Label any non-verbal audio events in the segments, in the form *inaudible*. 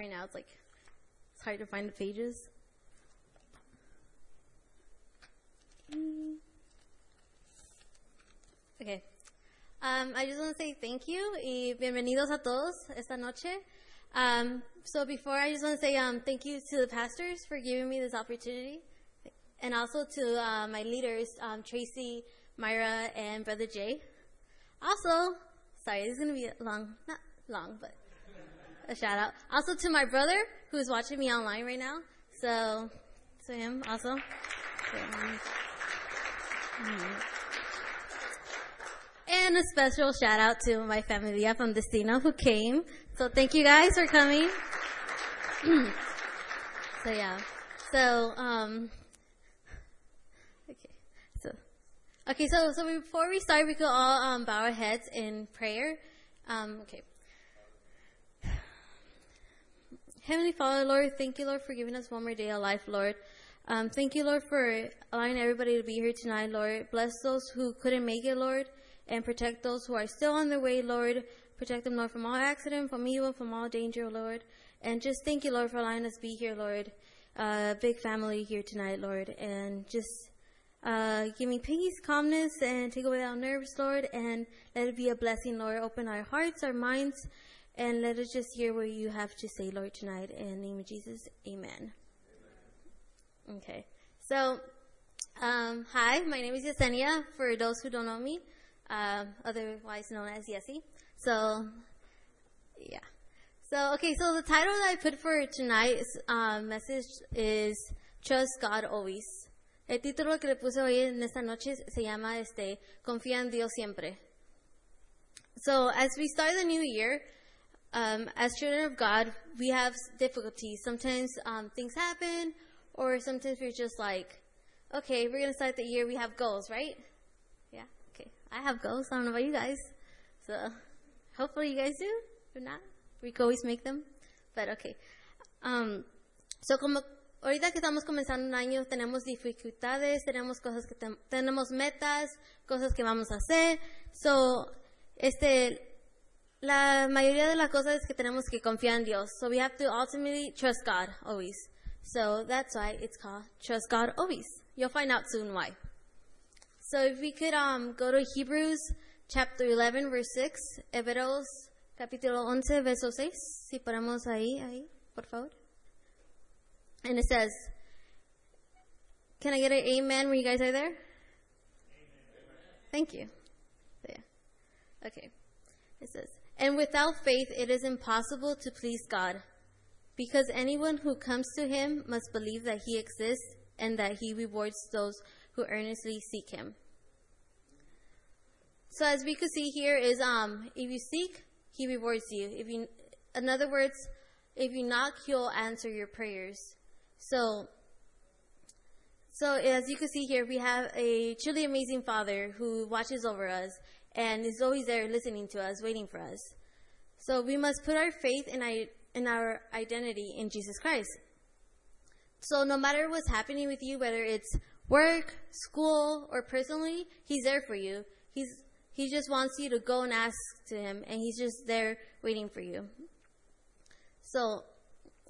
right now. It's like it's hard to find the pages. Okay. Um, I just want to say thank you y bienvenidos a todos esta noche. Um, so before I just want to say um, thank you to the pastors for giving me this opportunity, and also to uh, my leaders, um, Tracy, Myra, and Brother Jay. Also, sorry, this is gonna be long, not long, but a shout out. Also to my brother who's watching me online right now. So, to him also. And a special shout out to my familia from Destino who came. So thank you guys for coming. *clears throat* so yeah. So um okay. So okay, so so before we start we could all um, bow our heads in prayer. Um okay. Heavenly Father, Lord, thank you, Lord, for giving us one more day of life, Lord. Um, thank you, Lord, for allowing everybody to be here tonight, Lord. Bless those who couldn't make it, Lord, and protect those who are still on their way, Lord. Protect them, Lord, from all accident, from evil, from all danger, Lord. And just thank you, Lord, for allowing us to be here, Lord. Uh, big family here tonight, Lord. And just uh, give me peace, calmness, and take away our nerves, Lord. And let it be a blessing, Lord. Open our hearts, our minds, and let us just hear what you have to say, Lord, tonight. In the name of Jesus, amen. Okay. So, um, hi, my name is Yesenia, for those who don't know me, uh, otherwise known as Yessie. So, yeah. So, okay, so the title that I put for tonight's uh, message is Trust God Always. El título que le puse hoy en esta noche se llama este, Confía en Dios siempre. So, as we start the new year, um, as children of God, we have difficulties. Sometimes um, things happen, or sometimes we're just like, okay, we're going to start the year, we have goals, right? Yeah, okay. I have goals. I don't know about you guys. So hopefully you guys do. If not, we can always make them. But okay. Um, so como ahorita que estamos comenzando un año, tenemos dificultades, tenemos cosas que te tenemos metas, cosas que vamos a hacer. So, este, la mayoría de las cosas es que tenemos que confiar en Dios. So we have to ultimately trust God always. So that's why it's called Trust God Always. You'll find out soon why. So if we could um, go to Hebrews chapter 11, verse 6, Hebreos capítulo 11, verso 6. Si ponemos ahí, ahí, por favor. And it says, can I get an amen when you guys are there? Amen. Thank you. Yeah. Okay. It says, and without faith it is impossible to please God. Because anyone who comes to him must believe that he exists and that he rewards those who earnestly seek him. So as we could see here is um if you seek, he rewards you. If you in other words, if you knock, he'll answer your prayers. So so as you can see here, we have a truly amazing Father who watches over us and is always there listening to us, waiting for us. So we must put our faith in our, in our identity in Jesus Christ. So no matter what's happening with you, whether it's work, school, or personally, He's there for you. He's He just wants you to go and ask to Him, and He's just there waiting for you. So,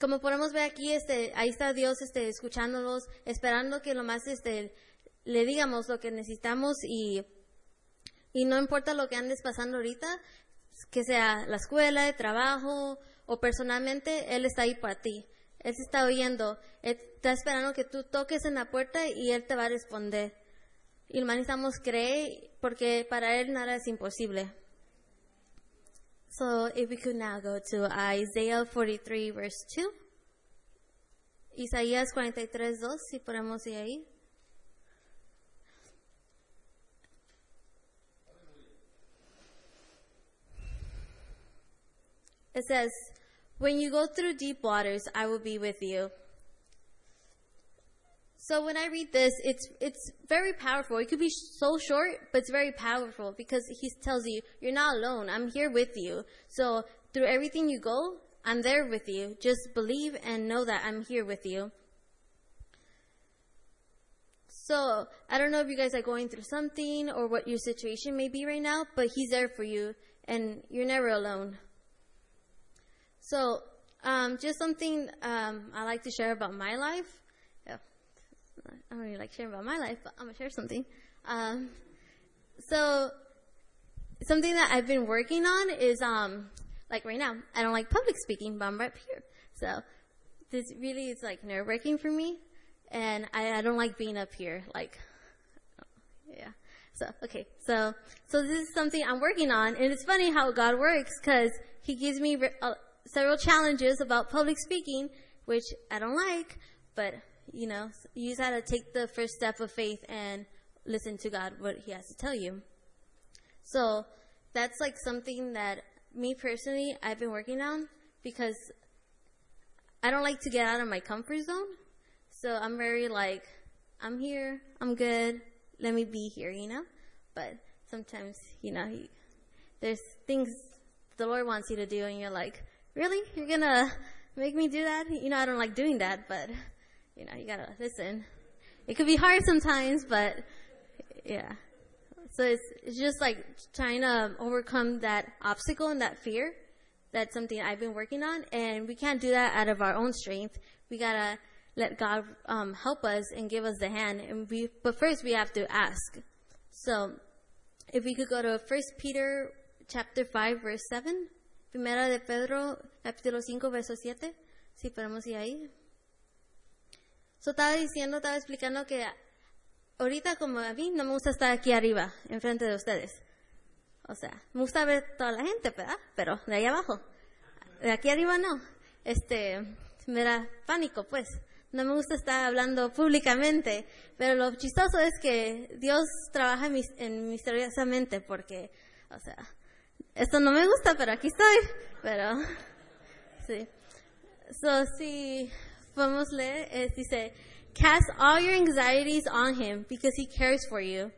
como podemos ver aquí, este, ahí está Dios, este, escuchándonos, esperando que lo más, este, le digamos lo que necesitamos y, y no importa lo que andes pasando ahorita, que sea la escuela, el trabajo o personalmente, Él está ahí para ti. Él está oyendo, Él está esperando que tú toques en la puerta y Él te va a responder. Y lo necesitamos creer porque para Él nada es imposible. So if we could now go to Isaiah 43 verse 2. Isaías 43, 2, si ponemos ahí. It says, When you go through deep waters, I will be with you. So when I read this, it's it's very powerful. It could be so short, but it's very powerful because he tells you, you're not alone. I'm here with you. So through everything you go, I'm there with you. Just believe and know that I'm here with you. So I don't know if you guys are going through something or what your situation may be right now, but he's there for you and you're never alone. So Um, just something um, I like to share about my life. Yeah. I don't really like sharing about my life, but I'm gonna share something. Um, so something that I've been working on is um, like right now, I don't like public speaking, but I'm right here. So this really is like nerve wracking for me, and I, I don't like being up here. Like, yeah. So okay, so so this is something I'm working on, and it's funny how God works because He gives me re- uh, several challenges about public speaking, which I don't like, but you know, you just have to take the first step of faith and listen to God what He has to tell you. So that's like something that me personally I've been working on because I don't like to get out of my comfort zone. So I'm very like, I'm here, I'm good, let me be here, you know? But sometimes, you know, you, there's things the Lord wants you to do and you're like, really? You're gonna make me do that? You know, I don't like doing that, but, you know, you gotta listen. It could be hard sometimes, but, yeah. So it's, it's just like trying to overcome that obstacle and that fear. That's something I've been working on, and we can't do that out of our own strength. We gotta let God um, help us and give us the hand. And we, but first we have to ask. So, if we could go to First Peter chapter five verse seven, Primera de Pedro capítulo 5 verso 7, si podemos ir ahí. So estaba diciendo, estaba explicando que ahorita como a mí no me gusta estar aquí arriba, enfrente de ustedes. O sea, me gusta ver toda la gente, ¿verdad? Pero de ahí abajo. De aquí arriba no. Este, me da pánico, pues. No me gusta estar hablando públicamente. Pero lo chistoso es que Dios trabaja en, en misteriosamente porque, o sea, esto no me gusta, pero aquí estoy. Pero, sí. So, si podemos leer, es, dice, Cast all your anxieties on him because he cares for you.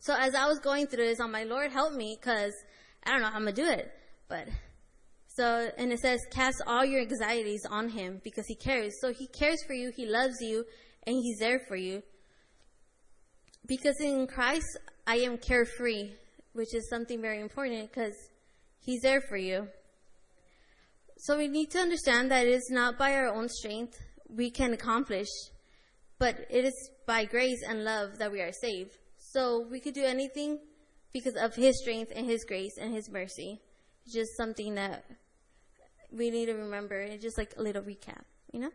So as I was going through this, I'm like, Lord, help me because I don't know how I'm going to do it. But so, and it says, cast all your anxieties on him because he cares. So he cares for you, he loves you, and he's there for you. Because in Christ, I am carefree, which is something very important because he's there for you. So we need to understand that it is not by our own strength we can accomplish, but it is by grace and love that we are saved. So we could do anything because of His strength and His grace and His mercy. It's just something that we need to remember. It's just like a little recap, you know?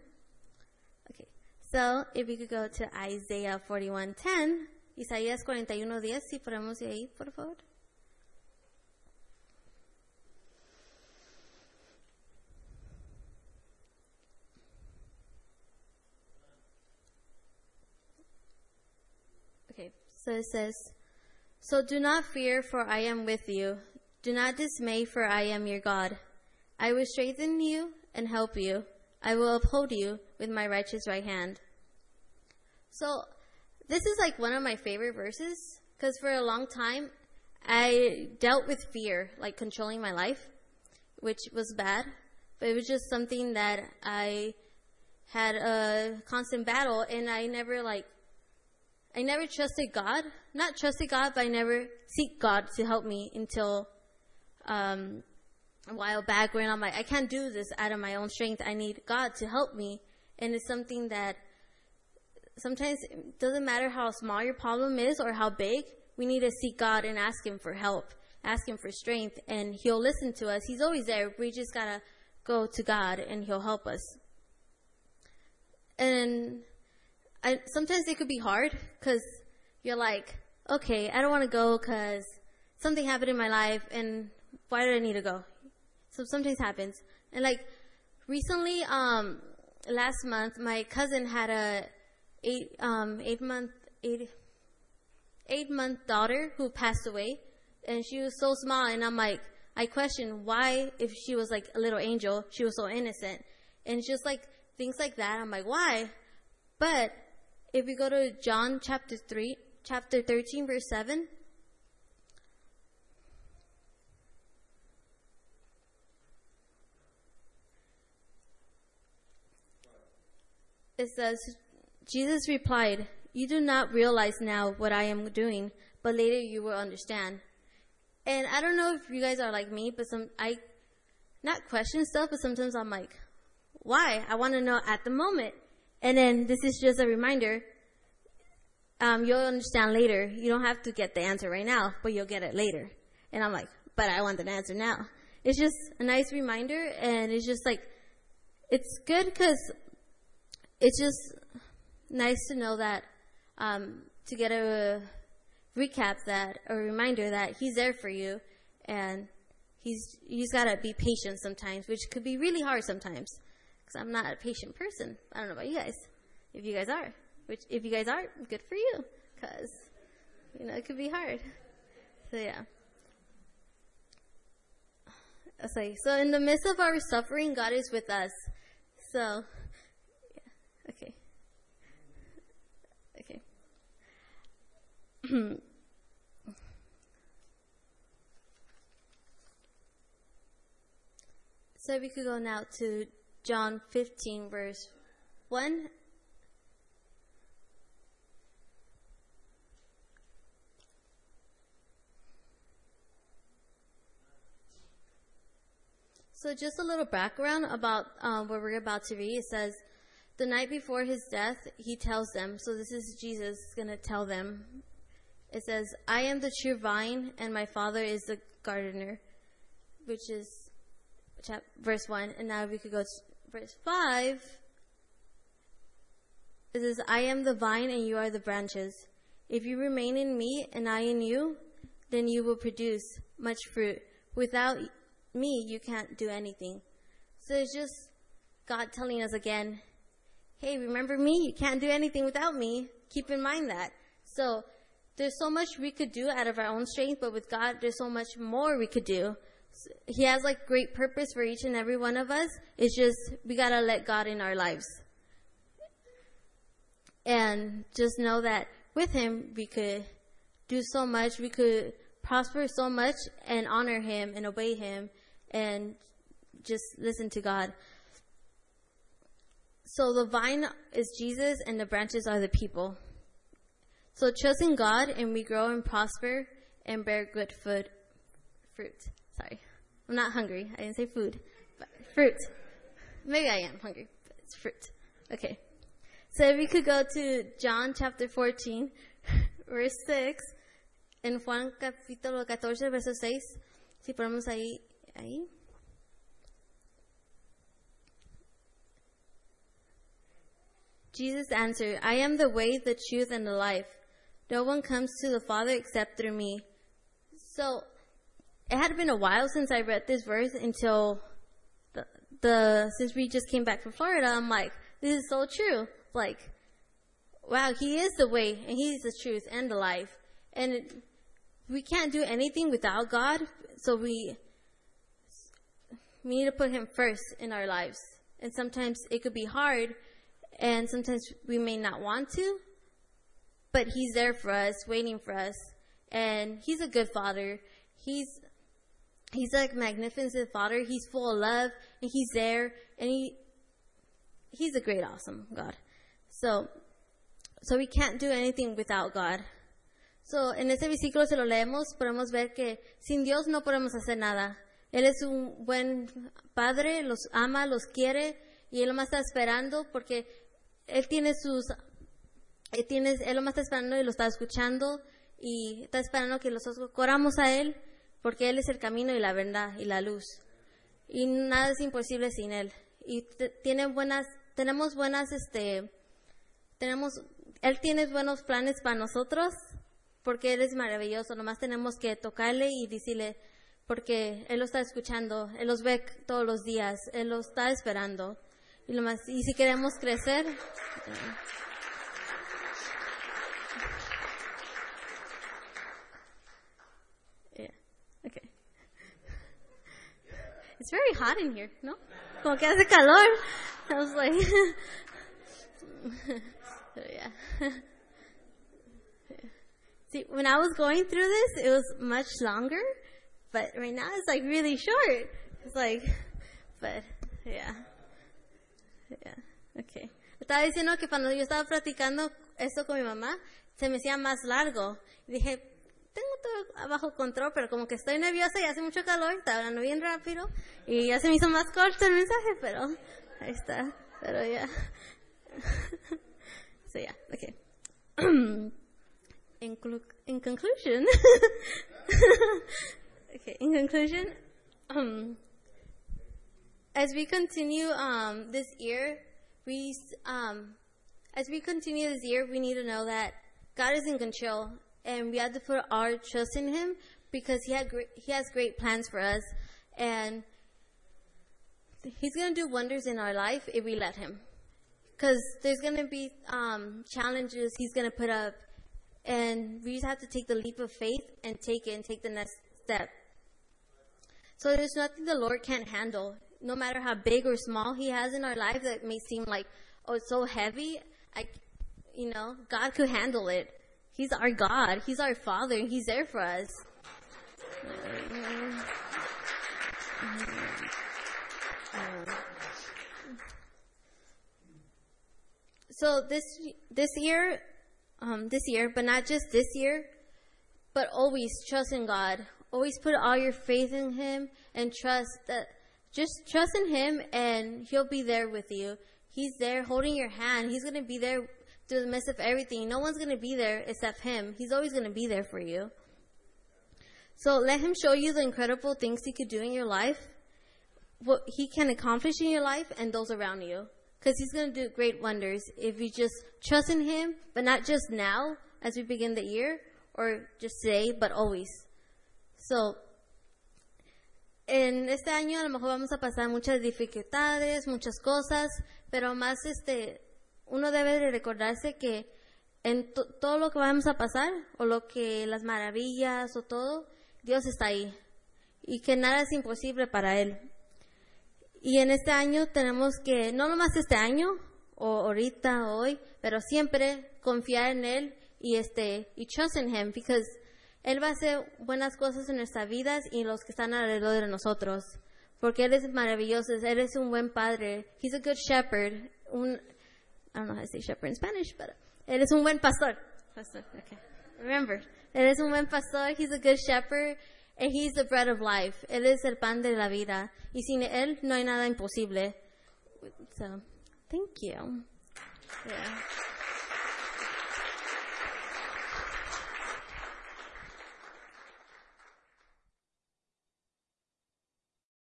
Okay. So if we could go to Isaiah 41:10, Isaías 41:10, si podemos ir ahí, por favor. Okay, so it says, So do not fear, for I am with you. Do not dismay, for I am your God. I will strengthen you and help you. I will uphold you with my righteous right hand. So, this is like one of my favorite verses because for a long time I dealt with fear, like controlling my life, which was bad, but it was just something that I had a constant battle and I never like I never trusted God. Not trusted God, but I never seek God to help me until um, a while back when I'm like, I can't do this out of my own strength. I need God to help me. And it's something that sometimes it doesn't matter how small your problem is or how big, we need to seek God and ask Him for help, ask Him for strength, and He'll listen to us. He's always there. We just gotta go to God and He'll help us. And I, sometimes it could be hard because you're like, okay, I don't want to go because something happened in my life and why do I need to go? So sometimes happens. And like recently, um, last month, my cousin had a eight, um, eight month, eight, eight month daughter who passed away and she was so small and I'm like, I question why, if she was like a little angel, she was so innocent. And just like things like that. I'm like, why? But if we go to John chapter 3, chapter 13, verse 7, it says, Jesus replied, You do not realize now what I am doing, but later you will understand. And I don't know if you guys are like me, but some I not question stuff, but sometimes I'm like, why? I want to know at the moment. And then this is just a reminder. Um, you'll understand later. You don't have to get the answer right now, but you'll get it later. And I'm like, but I want the answer now. It's just a nice reminder, and it's just like, it's good because it's just nice to know that, um, to get a recap that, a reminder that He's there for you, and He's, He's gotta be patient sometimes, which could be really hard sometimes. Because I'm not a patient person. I don't know about you guys. If you guys are. Which, if you guys are, good for you. Because, you know, it could be hard. So, yeah. Okay, so in the midst of our suffering, God is with us. So, yeah, okay. Okay. *clears throat* so we could go now to John 15, verse 1. So, just a little background about um, what we're about to read. It says, The night before his death, he tells them, so this is Jesus going to tell them. It says, I am the true vine, and my Father is the gardener, which is chap- verse 1. And now we could go to verse 5, it says, I am the vine and you are the branches. If you remain in me and I in you, then you will produce much fruit. Without me, you can't do anything. So it's just God telling us again, hey, remember me? You can't do anything without me. Keep in mind that. So there's so much we could do out of our own strength, but with God, there's so much more we could do he has like great purpose for each and every one of us. It's just we gotta let God in our lives. And just know that with him we could do so much, we could prosper so much and honor him and obey him and just listen to God. So the vine is Jesus and the branches are the people. So in God and we grow and prosper and bear good food, fruit. Sorry. I'm not hungry. I didn't say food. But fruit. Maybe I am hungry, but it's fruit. Okay. So if we could go to John chapter 14, *laughs* verse 6, en Juan capítulo 14, verso 6, si ponemos ahí, ahí. Jesus answered, I am the way, the truth, and the life. No one comes to the Father except through me. So, it had been a while since I read this verse until the, the since we just came back from Florida. I'm like, this is so true. Like, wow, He is the way and He's the truth and the life, and it, we can't do anything without God. So we we need to put Him first in our lives. And sometimes it could be hard, and sometimes we may not want to, but He's there for us, waiting for us, and He's a good Father. He's He's like magnificent father. He's full of love and he's there and he he's a great awesome God. So so we can't do anything without God. So en ese versículo se lo leemos, podemos ver que sin Dios no podemos hacer nada. Él es un buen padre, los ama, los quiere y él más está esperando porque él tiene sus tiene, él lo más está esperando y lo está escuchando y está esperando que los coramos a él porque Él es el camino y la verdad y la luz. Y nada es imposible sin Él. Y tiene buenas, tenemos buenas, este, tenemos, Él tiene buenos planes para nosotros, porque Él es maravilloso. Nomás tenemos que tocarle y decirle, porque Él lo está escuchando, Él los ve todos los días, Él lo está esperando. Y, lo más, y si queremos crecer, it's very hot in here, ¿no? Como que hace calor. I was like, *laughs* so yeah. *laughs* See, when I was going through this, it was much longer, but right now it's like really short. It's like, but yeah, yeah, okay. Estaba diciendo que cuando yo estaba practicando esto con mi mamá, se me hacía más largo. Dije, tengo todo bajo control, pero como que estoy nerviosa y hace mucho calor, está hablando bien rápido y ya se me hizo más corto el mensaje, pero ahí está, pero ya. *laughs* so yeah, okay. *clears throat* in, in conclusion, *laughs* okay, in conclusion, *clears throat* as we continue um, this year, we um, as we continue this year, we need to know that God is in control, and we have to put our trust in Him because He had He has great plans for us, and He's gonna do wonders in our life if we let Him. Because there's gonna be um, challenges He's gonna put up, and we just have to take the leap of faith and take it and take the next step. So there's nothing the Lord can't handle, no matter how big or small He has in our life that may seem like, oh, it's so heavy. I, you know, God could handle it. He's our God. He's our Father. and He's there for us. So this this year, um, this year, but not just this year, but always trust in God. Always put all your faith in Him and trust that. Just trust in Him, and He'll be there with you. He's there holding your hand. He's going to be there through the midst of everything. No one's going to be there except Him. He's always going to be there for you. So let Him show you the incredible things He could do in your life, what He can accomplish in your life, and those around you. Because He's going to do great wonders if you just trust in Him, but not just now as we begin the year, or just today, but always. So, en este año a lo mejor vamos a pasar muchas dificultades, muchas cosas, pero más este, uno debe de recordarse que en to- todo lo que vamos a pasar, o lo que las maravillas, o todo, Dios está ahí. Y que nada es imposible para Él. Y en este año tenemos que, no nomás este año, o ahorita, hoy, pero siempre confiar en Él y este, y trust in Him, because Él va a hacer buenas cosas en nuestras vidas y los que están alrededor de nosotros. Porque Él es maravilloso, Él es un buen padre. He's a good shepherd. Un, I don't know how to say shepherd in Spanish, but Él es un buen pastor. Pastor, okay. Remember, Él es un buen pastor, He's a good shepherd, and He's the bread of life. Él es el pan de la vida. Y sin Él no hay nada imposible. So, thank you. Yeah.